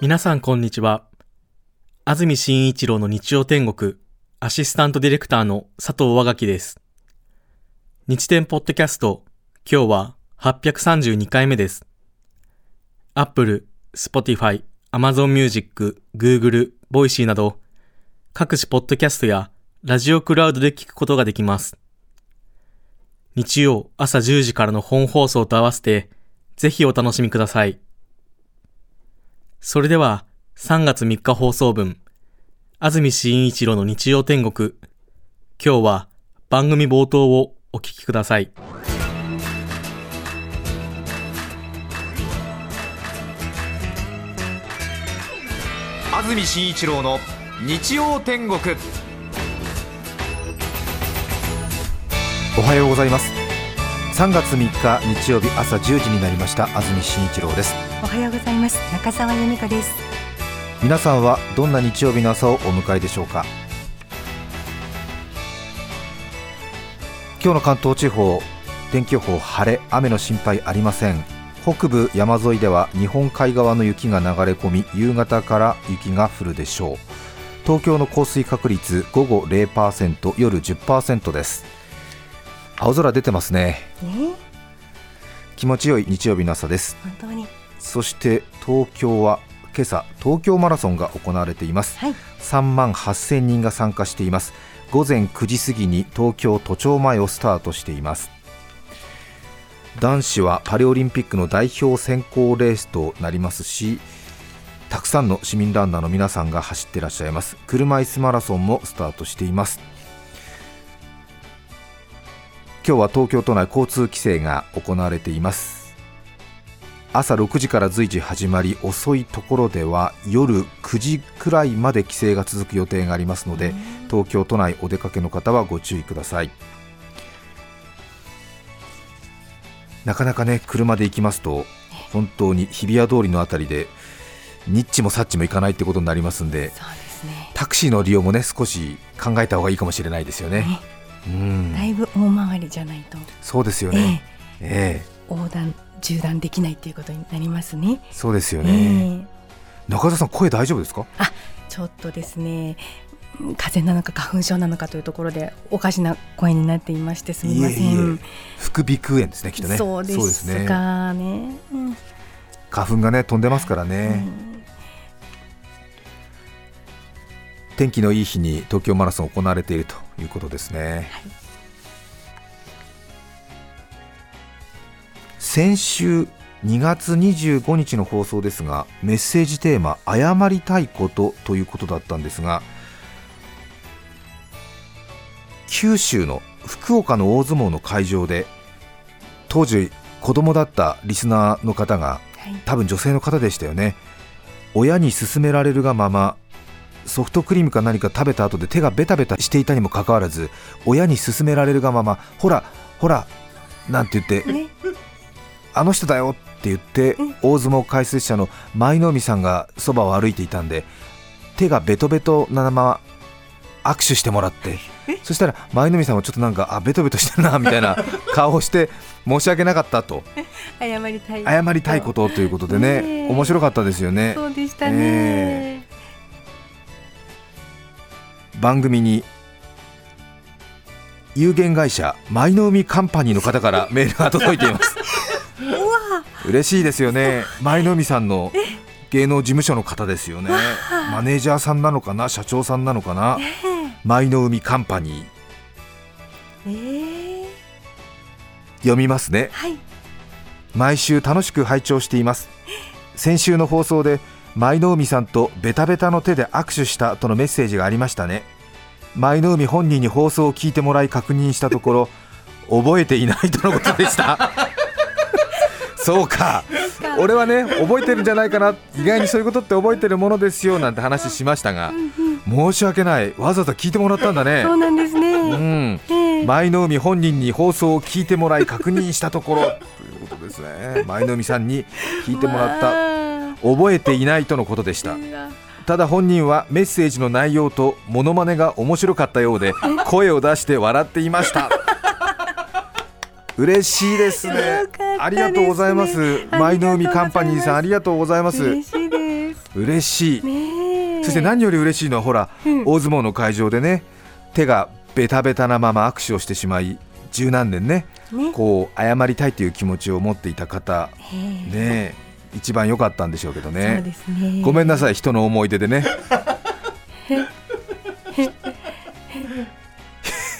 皆さんこんにちは。安住紳一郎の日曜天国、アシスタントディレクターの佐藤和垣です。日天ポッドキャスト、今日は832回目です。Apple、Spotify、Amazon Music、Google、Voicy など、各種ポッドキャストやラジオクラウドで聞くことができます。日曜朝10時からの本放送と合わせて、ぜひお楽しみください。それでは、3月3日放送分、安住紳一郎の日曜天国。今日は番組冒頭をお聞きください。安住紳一郎の日曜天国おはようございます3月3日日曜日朝10時になりました安住紳一郎ですおはようございます。中澤由美香です。皆さんはどんな日曜日の朝をお迎えでしょうか？今日の関東地方天気予報晴れ雨の心配ありません。北部山沿いでは日本海側の雪が流れ込み夕方から雪が降るでしょう。東京の降水確率午後0%夜10%です。青空出てますね。ね。気持ちよい日曜日の朝です。本当にそして東京は今朝東京マラソンが行われています。はい。3万8000人が参加しています。午前9時過ぎに東京都庁前をスタートしています。男子はパリオリンピックの代表選考レースとなりますしたくさんの市民ランナーの皆さんが走っていらっしゃいます。車椅子マラソンもスタートしています。今日は東京都内交通規制が行われています朝6時から随時始まり遅いところでは夜9時くらいまで規制が続く予定がありますので東京都内お出かけの方はご注意ください。なかなかね車で行きますと本当に日比谷通りのあたりでニッチもサッチも行かないってことになりますんでね。タクシーの利用もね少し考えた方がいいかもしれないですよね。ね。うん。だいぶ大回りじゃないと、そうですよえねえ。ええ。横断縦断できないっていうことになりますね。そうですよえね、え中田さん声大丈夫ですか？ちょっとですね。うん風邪なのか花粉症なのかというところでおかしな声になっていましてすみません。副鼻腔炎ですねきっとね。そうですねかね。うん花粉がね飛んでますからうね、ん天気のいい日に東京マラソン行われているということですね、先週2月25日の放送ですがメッセージテーマ「謝りたいこと」ということだったんですが九州の福岡の大相撲の会場で当時子供だったリスナーの方がはい。多分女性の方でしたよね。親に勧められるがままソフトクリームか何か食べた後で手がベタベタしていたにもかかわらず親に勧められるがままほらほらなんて言ってねあの人だよって言ってうん。大相撲解説者の舞の海さんがそばを歩いていたんで手がベトベトなまま握手してもらってそしたら舞の海さんはちょっとなんかあベトベトしてるなみたいな 顔をして申し訳なかったと。謝りたい。謝りたいことということでねねえ。面白かったですよね。そうでしたね、え。番組に有限会社舞の海カンパニーの方からメールが届いています嬉しいですよね。舞の海さんの芸能事務所の方ですよね。マネージャーさんなのかな？社長さんなのかな？舞の海カンパニー。えー、読みますね。はい。毎週楽しく拝聴しています。先週の放送で舞の海さんとベタベタの手で握手したとのメッセージがありましたね。舞の海本人に放送を聞いてもらい確認したところ覚えていないとのことでしたそうか。俺はね覚えてるんじゃないかな。意外にそういうことって覚えてるものですよなんて話しましたが申し訳ない。わざわざ聞いてもらったんだね。そうなんですね、うん。ええ。舞の海本人に放送を聞いてもらい確認したところ。ということですね。舞の海さんに聞いてもらった。た覚えていないとのことでした。ただ本人はメッセージの内容とモノマネが面白かったようで声を出して笑っていました。嬉しいですね ありがとうございます。舞の海カンパニーさんありがとうございます。嬉しいです。嬉しい、そして何より嬉しいのはほら、うん。大相撲の会場でね手がベタベタなまま握手をしてしまい十何年ねね。こう謝りたいという気持ちを持っていた方ええ。ね一番良かったんでしょうけどね。ごめんなさい人の思い出でね。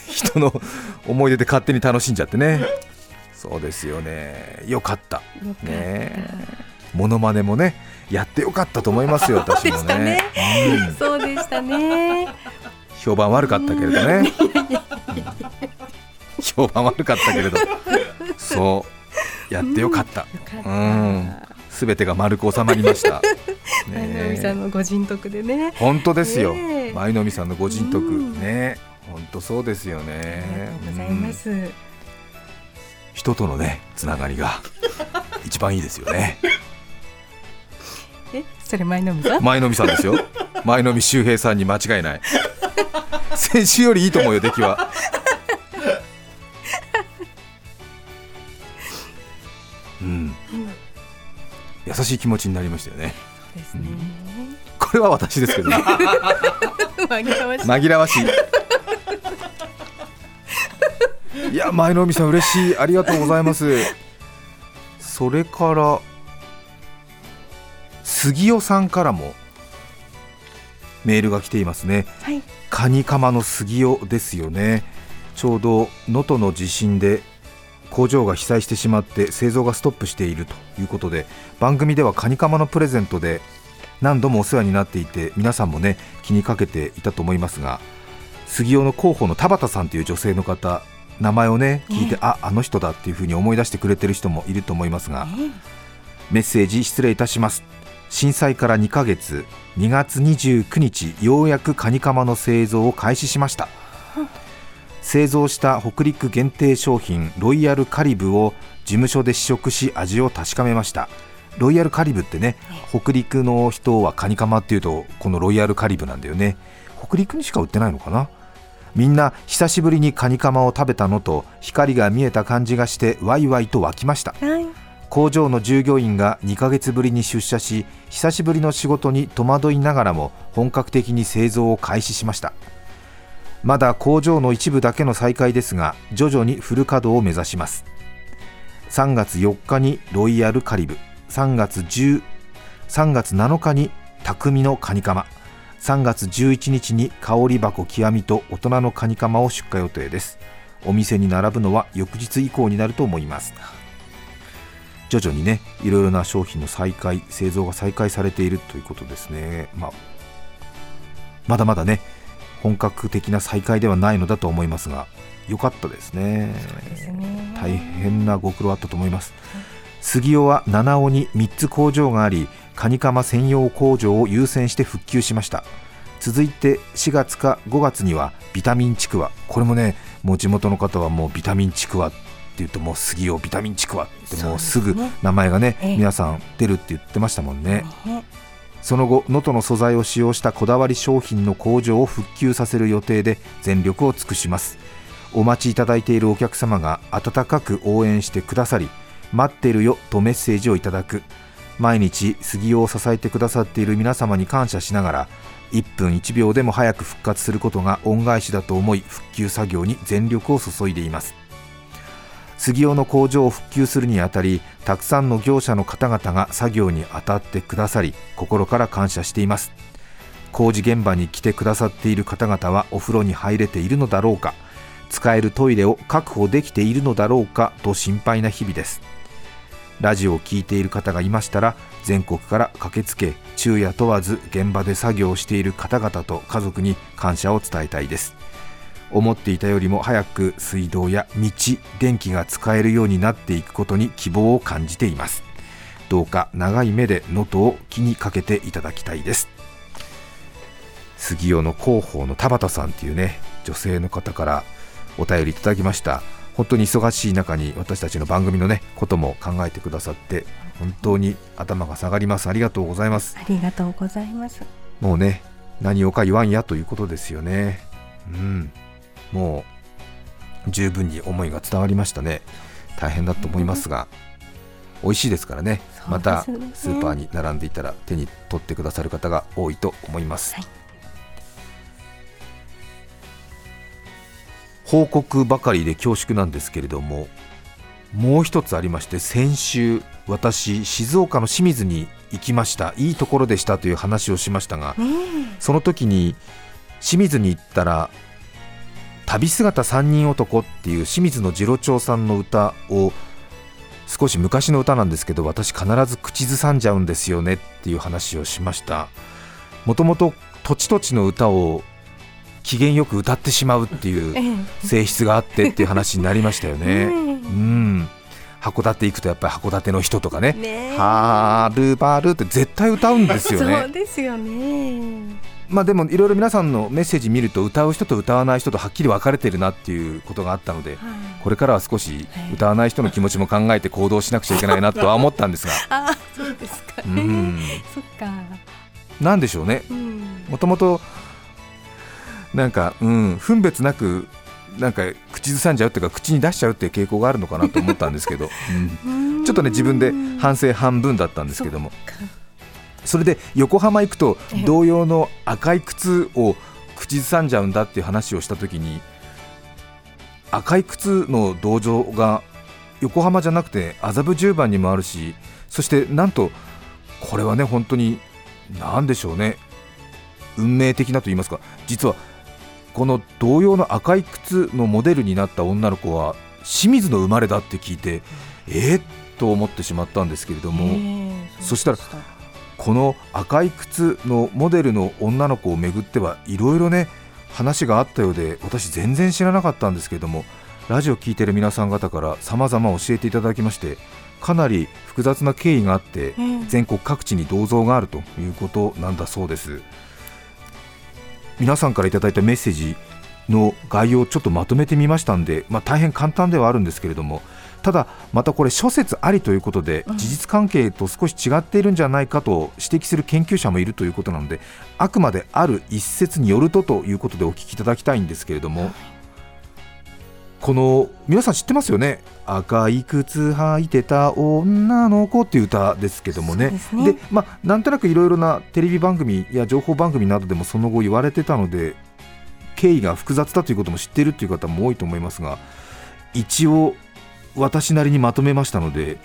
人の思い出で勝手に楽しんじゃってねそうですよね。よかった。よかね。モノマネもねやってよかったと思いますよ私も そうでしたね。ね。うん。そうでしたね。評判悪かったけれどね。評判悪かったけれど。そう。やってよかった。うん。すべてが丸く収まりました。前の海さんのご人徳でね。本当ですよ、舞の海さんのご人徳。うんね。本当そうですよあねりがとうございまうん。す人とのねつながりが一番いいですよね。えそれ前の海さん？舞の海さんですよ。舞の海周平さんに間違いない。先週よりいいと思うよ出来は。うん。優しい気持ちになりましたよね。そうですね。これは私ですけどね。紛らわしい。紛らわしいいや前の海さん嬉しい。ありがとうございます。それから杉尾さんからもメールが来ていますね。はい。カニカマの杉尾ですよね。ちょうど能登の地震で工場が被災してしまって製造がストップしているということで番組ではカニカマのプレゼントで何度もお世話になっていて皆さんもね気にかけていたと思いますが杉尾の広報の田畑さんという女性の方名前をね聞いて、ねああの人だっていうふうに思い出してくれてる人もいると思いますがメッセージ失礼いたします。震災から2ヶ月2月29日ようやくカニカマの製造を開始しました。製造した北陸限定商品ロイヤルカリブを事務所で試食し味を確かめました。ロイヤルカリブってね。北陸の人はカニカマっていうとこのロイヤルカリブなんだよね。北陸にしか売ってないのかな？みんな久しぶりにカニカマを食べたのと光が見えた感じがしてワイワイと湧きました。はい。工場の従業員が2ヶ月ぶりに出社し久しぶりの仕事に戸惑いながらも本格的に製造を開始しました。まだ工場の一部だけの再開ですが徐々にフル稼働を目指します。3月4日にロイヤルカリブ。3月10 3月7日に匠のカニカマ3月11日に香り箱極みと大人のカニカマを出荷予定です。お店に並ぶのは翌日以降になると思います。徐々にねいろいろな商品の再開製造が再開されているということですね、まあ、まだまだね本格的な再開ではないのだと思いますが良かったですね。ですね。大変なご苦労あったと思います杉尾は七尾に3つ工場がありカニカマ専用工場を優先して復旧しました。続いて4月か5月にはビタミンちくわこれもねもう地元の方はもうビタミンちくわって言うともう杉尾ビタミンちくわってもうすぐ名前がねええ。皆さん出るって言ってましたもんね。ねその後能登の素材を使用したこだわり商品の工場を復旧させる予定で全力を尽くします。お待ちいただいているお客様が温かく応援してくださり待ってるよとメッセージをいただく。毎日杉尾を支えてくださっている皆様に感謝しながら1分1秒でも早く復活することが恩返しだと思い復旧作業に全力を注いでいます。杉尾の工場を復旧するにあたりたくさんの業者の方々が作業に当たってくださり心から感謝しています。工事現場に来てくださっている方々はお風呂に入れているのだろうか使えるトイレを確保できているのだろうかと心配な日々です。ラジオを聞いている方がいましたら全国から駆けつけ昼夜問わず現場で作業している方々と家族に感謝を伝えたいです。思っていたよりも早く水道や道電気が使えるようになっていくことに希望を感じています。どうか長い目で能登を気にかけていただきたいです。杉尾の広報の田畑さんというね女性の方からお便りいただきました。本当に忙しい中に私たちの番組のねことも考えてくださって本当に頭が下がります。ありがとうございます。ありがとうございます。もうね何をか言わんやということですよね。うん。もう十分に思いが伝わりましたね。大変だと思いますが美味しいですからね。そうまたスーパーに並んでいたら手に取ってくださる方が多いと思います、はい報告ばかりで恐縮なんですけれどももう一つありまして先週私静岡の清水に行きました。いいところでしたという話をしましたがねその時に清水に行ったら旅姿三人男っていう清水の次郎長さんの歌を少し昔の歌なんですけど私必ず口ずさんじゃうんですよねっていう話をしました。もともと土地土地の歌を機嫌よく歌ってしまうっていうええ性質があってっていう話になりましたよね。ね うん函館行くとやっぱり函館の人とかねね「はるばる」って絶対歌うんですよそうね。ですよね。まあでもいろいろ皆さんのメッセージ見ると歌う人と歌わない人とはっきり分かれてるなっていうことがあったのではいこれからは少し歌わない人の気持ちも考えて行動しなくちゃいけないなとは思ったんですが あ、そうですかうね。ん そっか。なんでしょうねうん。もともとなんか、うん、分別なくなんか口ずさんじゃうっていうか口に出しちゃうっていう傾向があるのかなと思ったんですけど、うん。ちょっとね自分で反省半分だったんですけど。もそれで横浜行くとええ同様の赤い靴を口ずさんじゃうんだっていう話をした時に赤い靴の道場が横浜じゃなくて麻布十番にもあるしそしてなんとこれはね本当に何でしょうね。運命的なと言いますか。実はこの同様の赤い靴のモデルになった女の子は清水の生まれだって聞いてえー、と思ってしまったんですけれども。ええそしたらこの赤い靴のモデルの女の子をめぐってはいろいろね話があったようで私全然知らなかったんですけれどもラジオ聞いてる皆さん方から様々教えていただきましてかなり複雑な経緯があってええ。全国各地に銅像があるということなんだそうです皆さんからいただいたメッセージの概要をちょっとまとめてみましたんで、まあ、大変簡単ではあるんですけれどもただまたこれ諸説ありということで事実関係と少し違っているんじゃないかと指摘する研究者もいるということなのであくまである一説によるとということでお聞きいただきたいん。ですけれどもこの皆さん知ってますよね？赤い靴履いてた女の子っていう歌ですけどもね。ですね。でまあ、なんとなくいろいろなテレビ番組や情報番組などでもその後言われてたので経緯が複雑だということも知っているという方も多いと思いますが一応私なりにまとめましたので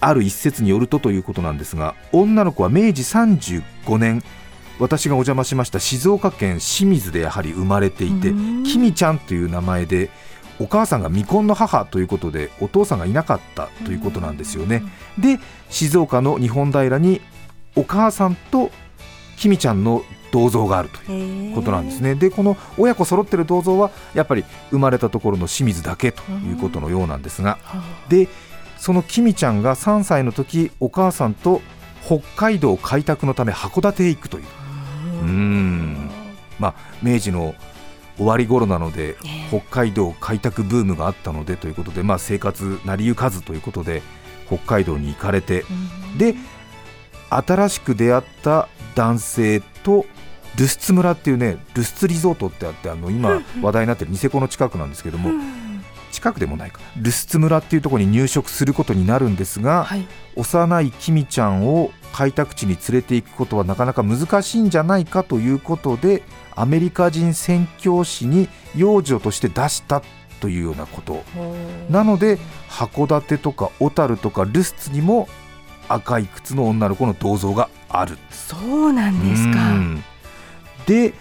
ある一説によるとということなんですが女の子は明治35年私がお邪魔しました静岡県清水でやはり生まれていてうんきみちゃんという名前でお母さんが未婚の母ということでお父さんがいなかったということなんですよね。で静岡の日本平にお母さんときみちゃんの銅像があるということなんですね。ね。でこの親子揃ってる銅像はやっぱり生まれたところの清水だけということのようなんですがはでそのきみちゃんが3歳の時お母さんと北海道開拓のため函館へ行くというあうーん。まあ明治の終わり頃なのでええ。北海道開拓ブームがあったのでということで、まあ、生活成り行かずということで北海道に行かれてうん。で新しく出会った男性とルスツ村っていうねルスツリゾートってあってあの今話題になってるニセコの近くなんですけどもうん近くでもないか。ルスツ村っていうところに入植することになるんですがはい。幼いキミちゃんを開拓地に連れて行くことはなかなか難しいんじゃないかということでアメリカ人宣教師に養女として出したというようなこと。なので函館とか小樽とかルスツにも赤い靴の女の子の銅像がある。そうなんですうか。ん。で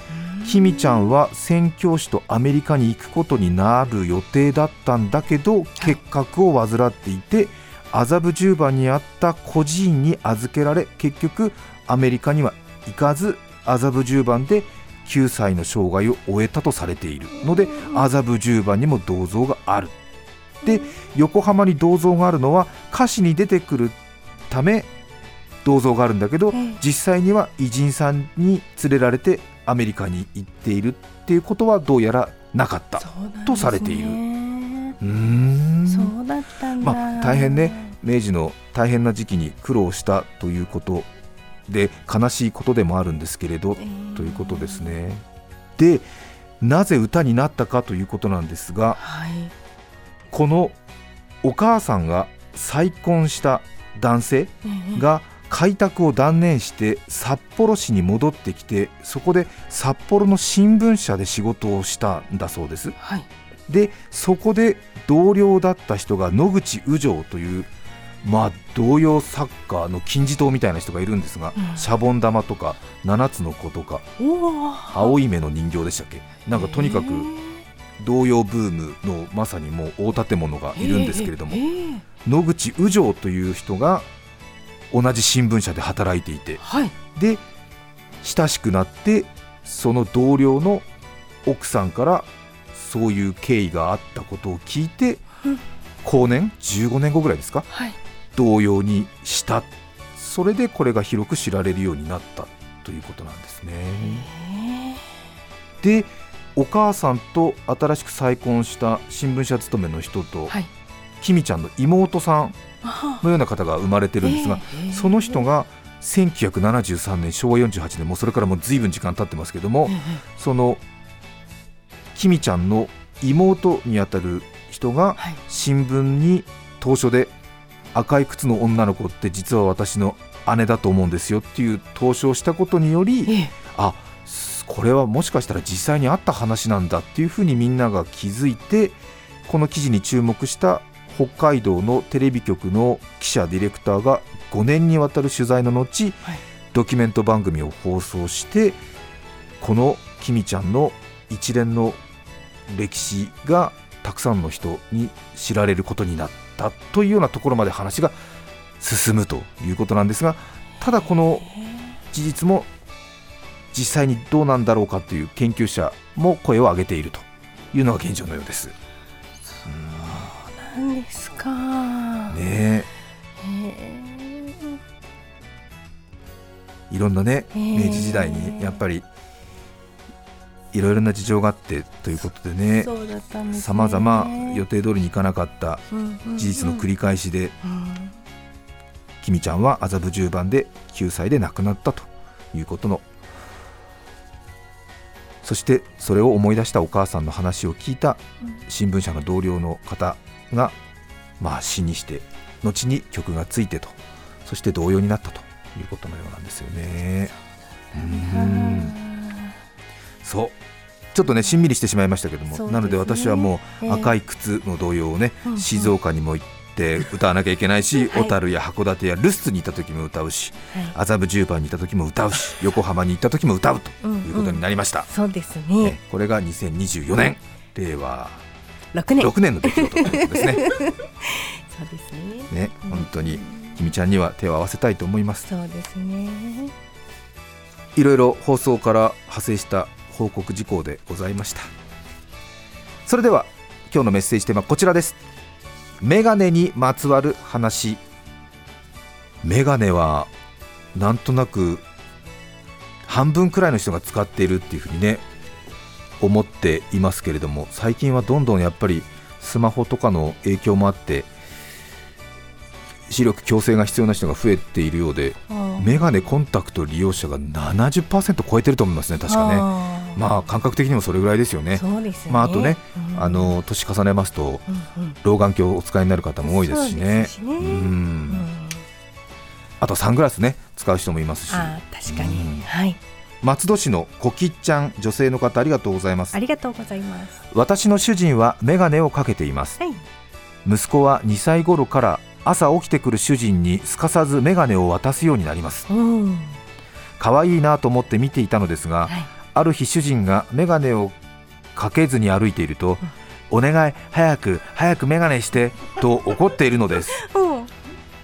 キミちゃんは宣教師とアメリカに行くことになる予定だったんだけど結核を患っていて麻布十番にあった孤児院に預けられ結局アメリカには行かず麻布十番で9歳の生涯を終えたとされているので麻布十番にも銅像がある。で横浜に銅像があるのは歌詞に出てくるため銅像があるんだけどええ。実際には偉人さんに連れられてアメリカに行っているっていうことはどうやらなかったとされている。うーん。そうだったんだ。まあ大変ね明治の大変な時期に苦労したということで悲しいことでもあるんですけれどえー。ということですね。でなぜ歌になったかということなんですがはい。このお母さんが再婚した男性が開拓を断念して札幌市に戻ってきてそこで札幌の新聞社で仕事をしたんだそうです。はい。でそこで同僚だった人が野口宇城というまあ童謡作家の金字塔みたいな人がいるんですが、うん。シャボン玉とか七つの子とか青い目の人形でしたっけ？なんかとにかく童謡ブームのまさにもう大建物がいるんですけれども、ええ野口宇城という人が同じ新聞社で働いていて。はい。で親しくなってその同僚の奥さんからそういう経緯があったことを聞いて、うん。後年15年後ぐらいですか？はい。同様にした。それでこれが広く知られるようになった。ということなんですね。でお母さんと新しく再婚した新聞社勤めの人と、はい。きみちゃんの妹さんあのような方が生まれてるんですが、ええその人が1973年昭和48年もうそれからもう随分時間経ってますけども、ええそのきみちゃんの妹にあたる人がはい。新聞に当初で赤い靴の女の子って実は私の姉だと思うんですよっていう投書をしたことによりええ。あすこれはもしかしたら実際にあった話なんだっていうふうにみんなが気づいてこの記事に注目した北海道のテレビ局の記者ディレクターが5年にわたる取材の後、はいドキュメント番組を放送してこのきみちゃんの一連の歴史がたくさんの人に知られることになったというようなところまで話が進むということなんですがただこの事実も実際にどうなんだろうかという研究者も声を上げているというのが現状のようです。なんですか。ね。いろんなねえ明治時代にやっぱりいろいろな事情があってということでね。さまざま予定通りにいかなかった事事実の繰り返しで、うん。きみちゃんは麻布十番で9歳で亡くなったということの。そしてそれを思い出したお母さんの話を聞いた新聞社の同僚の方がまあ詩にして後に曲がついてとそして同様になったということのようなんですよね。うん。そう。ちょっとねしんみりしてしまいましたけども、ね。なので私はもうええ。赤い靴の童謡をね、うんうん。静岡にも行って歌わなきゃいけないし、はい。小樽や函館や留守にいた時も歌うしはい。麻布十番にいた時も歌うし 横浜に行った時も歌うということになりました、そうですえね。これが2024年。令和六年。6年の出来事ですね そうですね。ね本当にきみちゃんには手を合わせたいと思いますそうですね。いろいろ放送から派生した報告事項でございましたそれでは今日のメッセージテーマはこちらですメガネにまつわる話メガネはなんとなく半分くらいの人が使っているっていうふうにね思っていますけれども最近はどんどんやっぱりスマホとかの影響もあって視力矯正が必要な人が増えているようでメガネコンタクト利用者が70%超えてると思いますね確かね。ねまあ感覚的にもそれぐらいですよね。そうですね。まああとねうん。あの年重ねますとうんうん。老眼鏡をお使いになる方も多いですしね。うん。うん。あとサングラスね使う人もいますし。確かうんに。はい。松戸市のコキッちゃん女性の方ありがとうございますありがとうございます。私の主人はメガネをかけていますはい。息子は2歳頃から朝起きてくる主人にすかさずメガネを渡すようになりますうん。可愛いなと思って見ていたのですがはい。ある日主人がメガネをかけずに歩いていると、お願い早く早くメガネしてと怒っているのです うん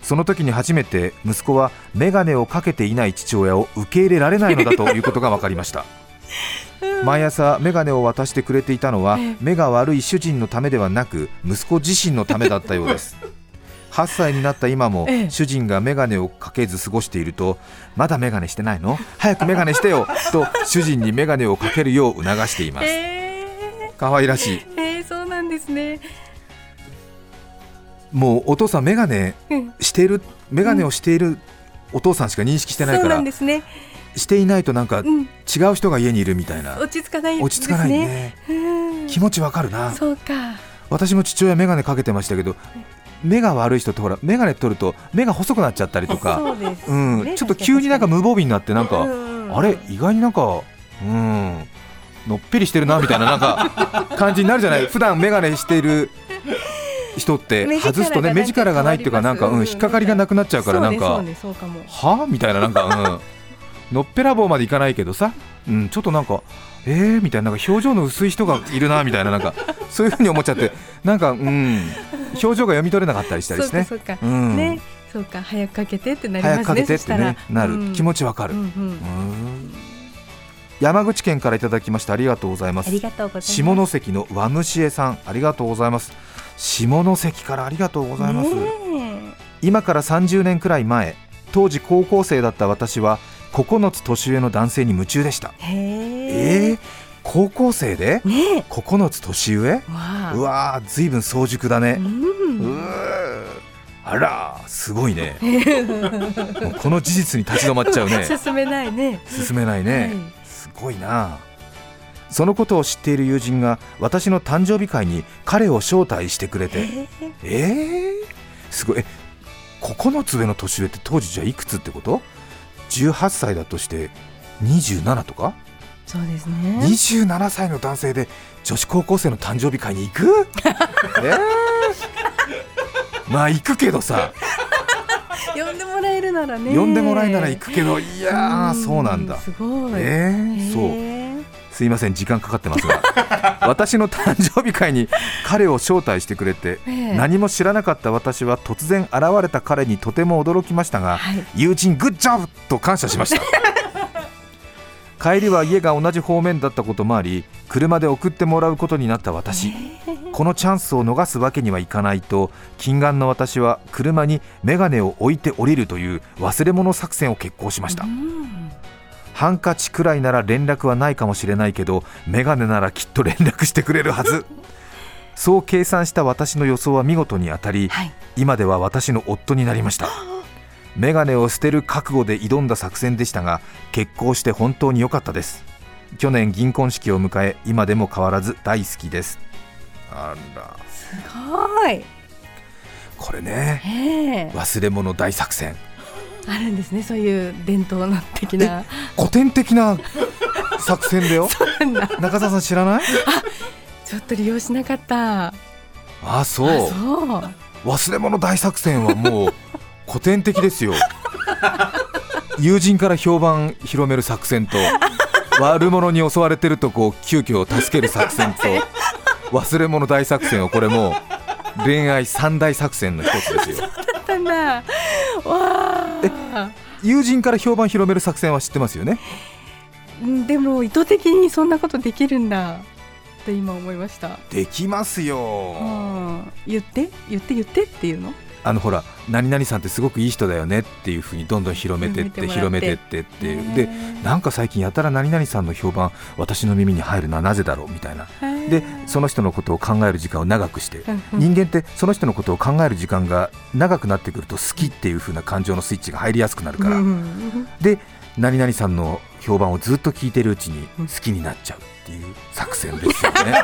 その時に初めて息子はメガネをかけていない父親を受け入れられないのだということが分かりました。毎朝メガネを渡してくれていたのはええ。目が悪い主人のためではなく息子自身のためだったようです。8歳になった今もええ。主人がメガネをかけず過ごしているとまだメガネしてないの？早くメガネしてよと主人にメガネをかけるよう促しています。え可愛らしい。ー、えー、そうなんですね。もうお父さんメガネうん。しているメガネをしているお父さんしか認識してないそうから、なんですね。していないとなんかうん。違う人が家にいるみたいな。落ち着かない。落ち着かないね。うん。気持ちわかるな。そうか。私も父親メガネかけてましたけど目が悪い人ってほら眼鏡取ると目が細くなっちゃったりとか。ちょっと急になんか無防備になってなんか、うん。あれ？意外になんかうん。のっぺりしてるなみたいななんか 感じになるじゃない？普段眼鏡している人って外すとねが目力がないっていうかなんか、うん、引っかかりがなくなっちゃうからなんかはあ？みたいななんか、うん、のっぺらぼうまでいかないけどさ、うん、ちょっとなんかえー？みたいななんか表情の薄い人がいるなみたいななんかそういうふうに思っちゃってなんかうん表情が読み取れなかったりしたりしてね。そうん。ね。そうか早くかけてってなりますね早くかけてってねなる、気持ちちわかる、うん山口県からいただきましてありがとうございます。ありがとうございます。下関の和虫江さんありがとうございます下関からありがとうございます、ね今から30年くらい前当時高校生だった私は9つ年上の男性に夢中でした。え。ー、高校生で？ねえ。9つ年上？うわーずいぶん早熟だね、あらーすごいね。この事実に立ち止まっちゃうね。進めないね。進めないね、すごいなそのことを知っている友人が私の誕生日会に彼を招待してくれて。え。ーえー、すごい。え9つ上の年上って当時じゃあいくつってこと？18歳だとして27とか？そうですね。27歳の男性で女子高校生の誕生日会に行く？えー、まあ行くけどさ。呼んでもらえるならね。呼んでもらえなら行くけど。いやーそうなんだ。すごい。えー、そう。へすいません時間かかってますが 私の誕生日会に彼を招待してくれてええ。何も知らなかった私は突然現れた彼にとても驚きましたがはい。友人グッジョブと感謝しました。帰りは家が同じ方面だったこともあり車で送ってもらうことになった私。このチャンスを逃すわけにはいかないと近眼の私は車に眼鏡を置いて降りるという忘れ物作戦を決行しました。うんハンカチくらいなら連絡はないかもしれないけどメガネならきっと連絡してくれるはず。そう計算した私の予想は見事に当たりはい。今では私の夫になりました。メガネを捨てる覚悟で挑んだ作戦でしたが結婚して本当に良かったです。去年銀婚式を迎え今でも変わらず大好きです。あら。すごい。これね。ええ。忘れ物大作戦あるんですねそういう伝統の的な。古典的な作戦だよ？中澤さん知らない？ちょっと利用しなかった。あそう。あそう。忘れ物大作戦はもう古典的ですよ。友人から評判広める作戦と悪者に襲われてるとこう急遽助ける作戦と忘れ物大作戦をこれもう恋愛三大作戦の一つですよ。だったんだ友人から評判広める作戦は知ってますよね？うんでも意図的にそんなことできるんだって今思いました、できますよ。うん、言って？言って？言ってっていうの？あのほら何々さんってすごくいい人だよねっていうふうにどんどん広めてって広広めてって。っていう。へでーなんか最近やたら何々さんの評判私の耳に入るのはなぜだろうみたいな。でその人のことを考える時間を長くして。人間ってその人のことを考える時間が長くなってくると好きっていう風な感情のスイッチが入りやすくなるから、うん。で何々さんの評判をずっと聞いてるうちに好きになっちゃうっていう作戦ですよね。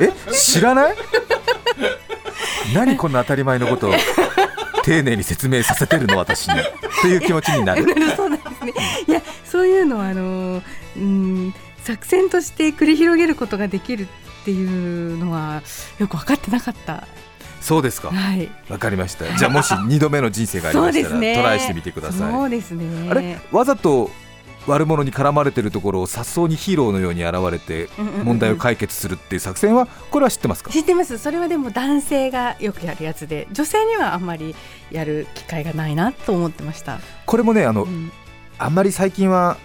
え知らない？何こんな当たり前のことを丁寧に説明させてるの私にっていう気持ちになるそうなんですね。いや、そういうのはあのうん作戦として繰り広げることができるっていうのはよく分かってなかった。そうですかはい。わかりましたじゃあもし2度目の人生がありましたらですね。トライしてみてくださいそうですね。あれ？わざと悪者に絡まれてるところを颯爽にヒーローのように現れてうんうんうん問題を解決するっていう作戦はこれは知ってますか？知ってます。それはでも男性がよくやるやつで、女性にはあんまりやる機会がないなと思ってました。これもねあのうん。あんまり最近は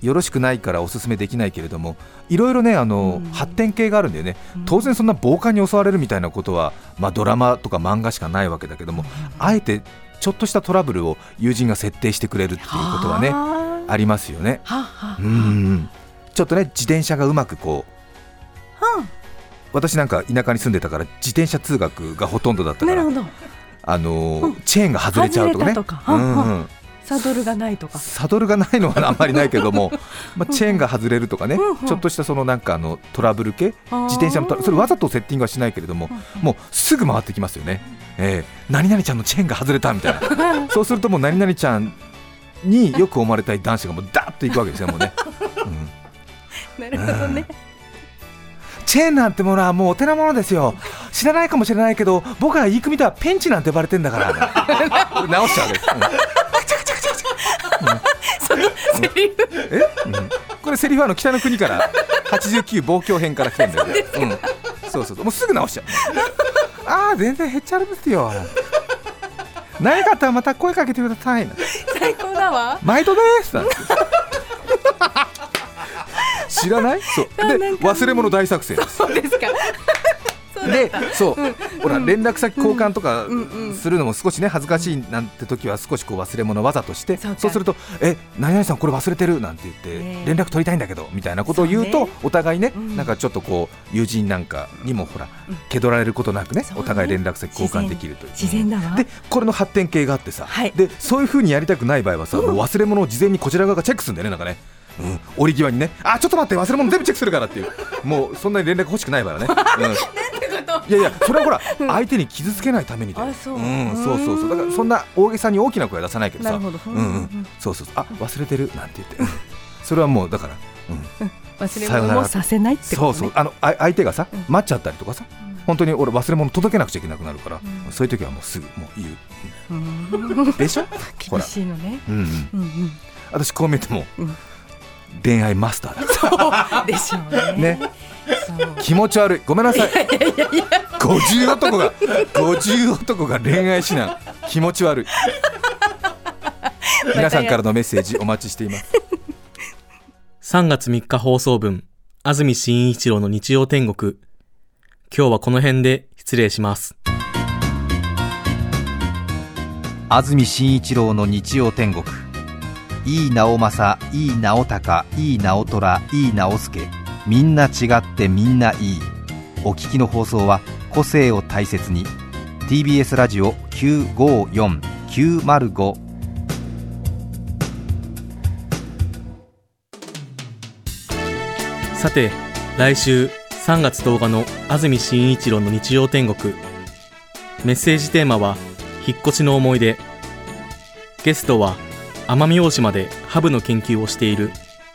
よろしくないからおすすめできないけれどもいろいろねあの、うん。発展系があるんだよね。当然そんな暴漢に襲われるみたいなことは、まあ、ドラマとか漫画しかないわけだけどもあえてちょっとしたトラブルを友人が設定してくれるっていうことはねはありますよね。うんうん。ちょっとね自転車がうまくこうは私なんか田舎に住んでたから自転車通学がほとんどだったからあなるほど。あのーうん。チェーンが外れちゃうとかね。か。うんうん。サドルがないとか。サドルがないのはあんまりないけども、まあ、チェーンが外れるとかね、うんうん。ちょっとしたそのなんかあのトラブル系自転車のそれわざとセッティングはしないけれども、もうすぐ回ってきますよね、えー何々ちゃんのチェーンが外れたみたいな。そうするともう何々ちゃんによく思われたい男子がもうダーッといくわけですよもうね、うん。なるほどね。チェーンなんてものはもうお手なものですよ。知らないかもしれないけど僕が言い組みではペンチなんて呼ばれてんだから。直しちゃうわけです、うん。そのセリフ。え、うん、これセリフはあの北の国から89望郷編から来てんだよ、うん、そうそうそう。もうすぐ直しちゃう。ああ全然へっちゃらですよ。何かあったらまた声かけてください。最高だわ。毎度です。なんて。知らない？そう。で忘れ物大作戦です。そうですかでた。そう、ほら連絡先交換とかするのも少しね恥ずかしいなんて時は少しこう忘れ物わざとしてそうか。そうすると「え何々さんこれ忘れてる」なんて言って連絡取りたいんだけどみたいなことを言うとお互いねうん。なんかちょっとこう友人なんかにもほらうん。気取られることなくねお互い連絡先交換できるという自然だわでこれの発展系があってさ、はい。でそういうふうにやりたくない場合はさ、もう忘れ物を事前にこちら側がチェックするんだよねなんかね、うん、折り際にね。あちょっと待って忘れ物全部チェックするからっていう。もうそんなに連絡欲しくない場合はね、うんいやいや それはほら相手に傷つけないためにだよ。う。んそうそうそう。だからそんな大げさに大きな声は出さないけどさ。うんうん。そうそうそう。あ忘れてる？なんて言って。うん。それはもうだから、うん、忘れ物もさせないってこと、ね、そうそう。あのあ相手がさうん。待っちゃったりとかさ本当に俺忘れ物届けなくちゃいけなくなるから、うん。そういう時はもうすぐもう言う。うん。でしょ？ほ 厳ら、しいのね。うんうん、うんうん。私こう見えても、うん。恋愛マスターだでしょうね。ね。そう 気持ち悪い。ごめんなさい。50男が50男が恋愛指南。気持ち悪い。皆さんからのメッセージお待ちしています。3月3日放送分、安住紳一郎の日曜天国。今日はこの辺で失礼します。安住紳一郎の日曜天国。いい直政いい直隆いい直虎いい直輔みんな違ってみんないいお聞きの放送は個性を大切に TBS ラジオ954905さて、来週3月10日の安住紳一郎の日曜天国。メッセージテーマは、引っ越しの思い出。ゲストは、奄美大島でハブの研究をしている、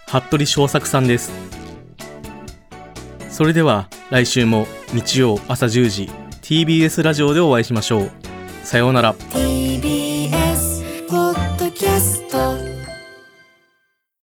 服部正作さんです。それでは、来週も日曜朝10時、TBS ラジオでお会いしましょう。さようなら。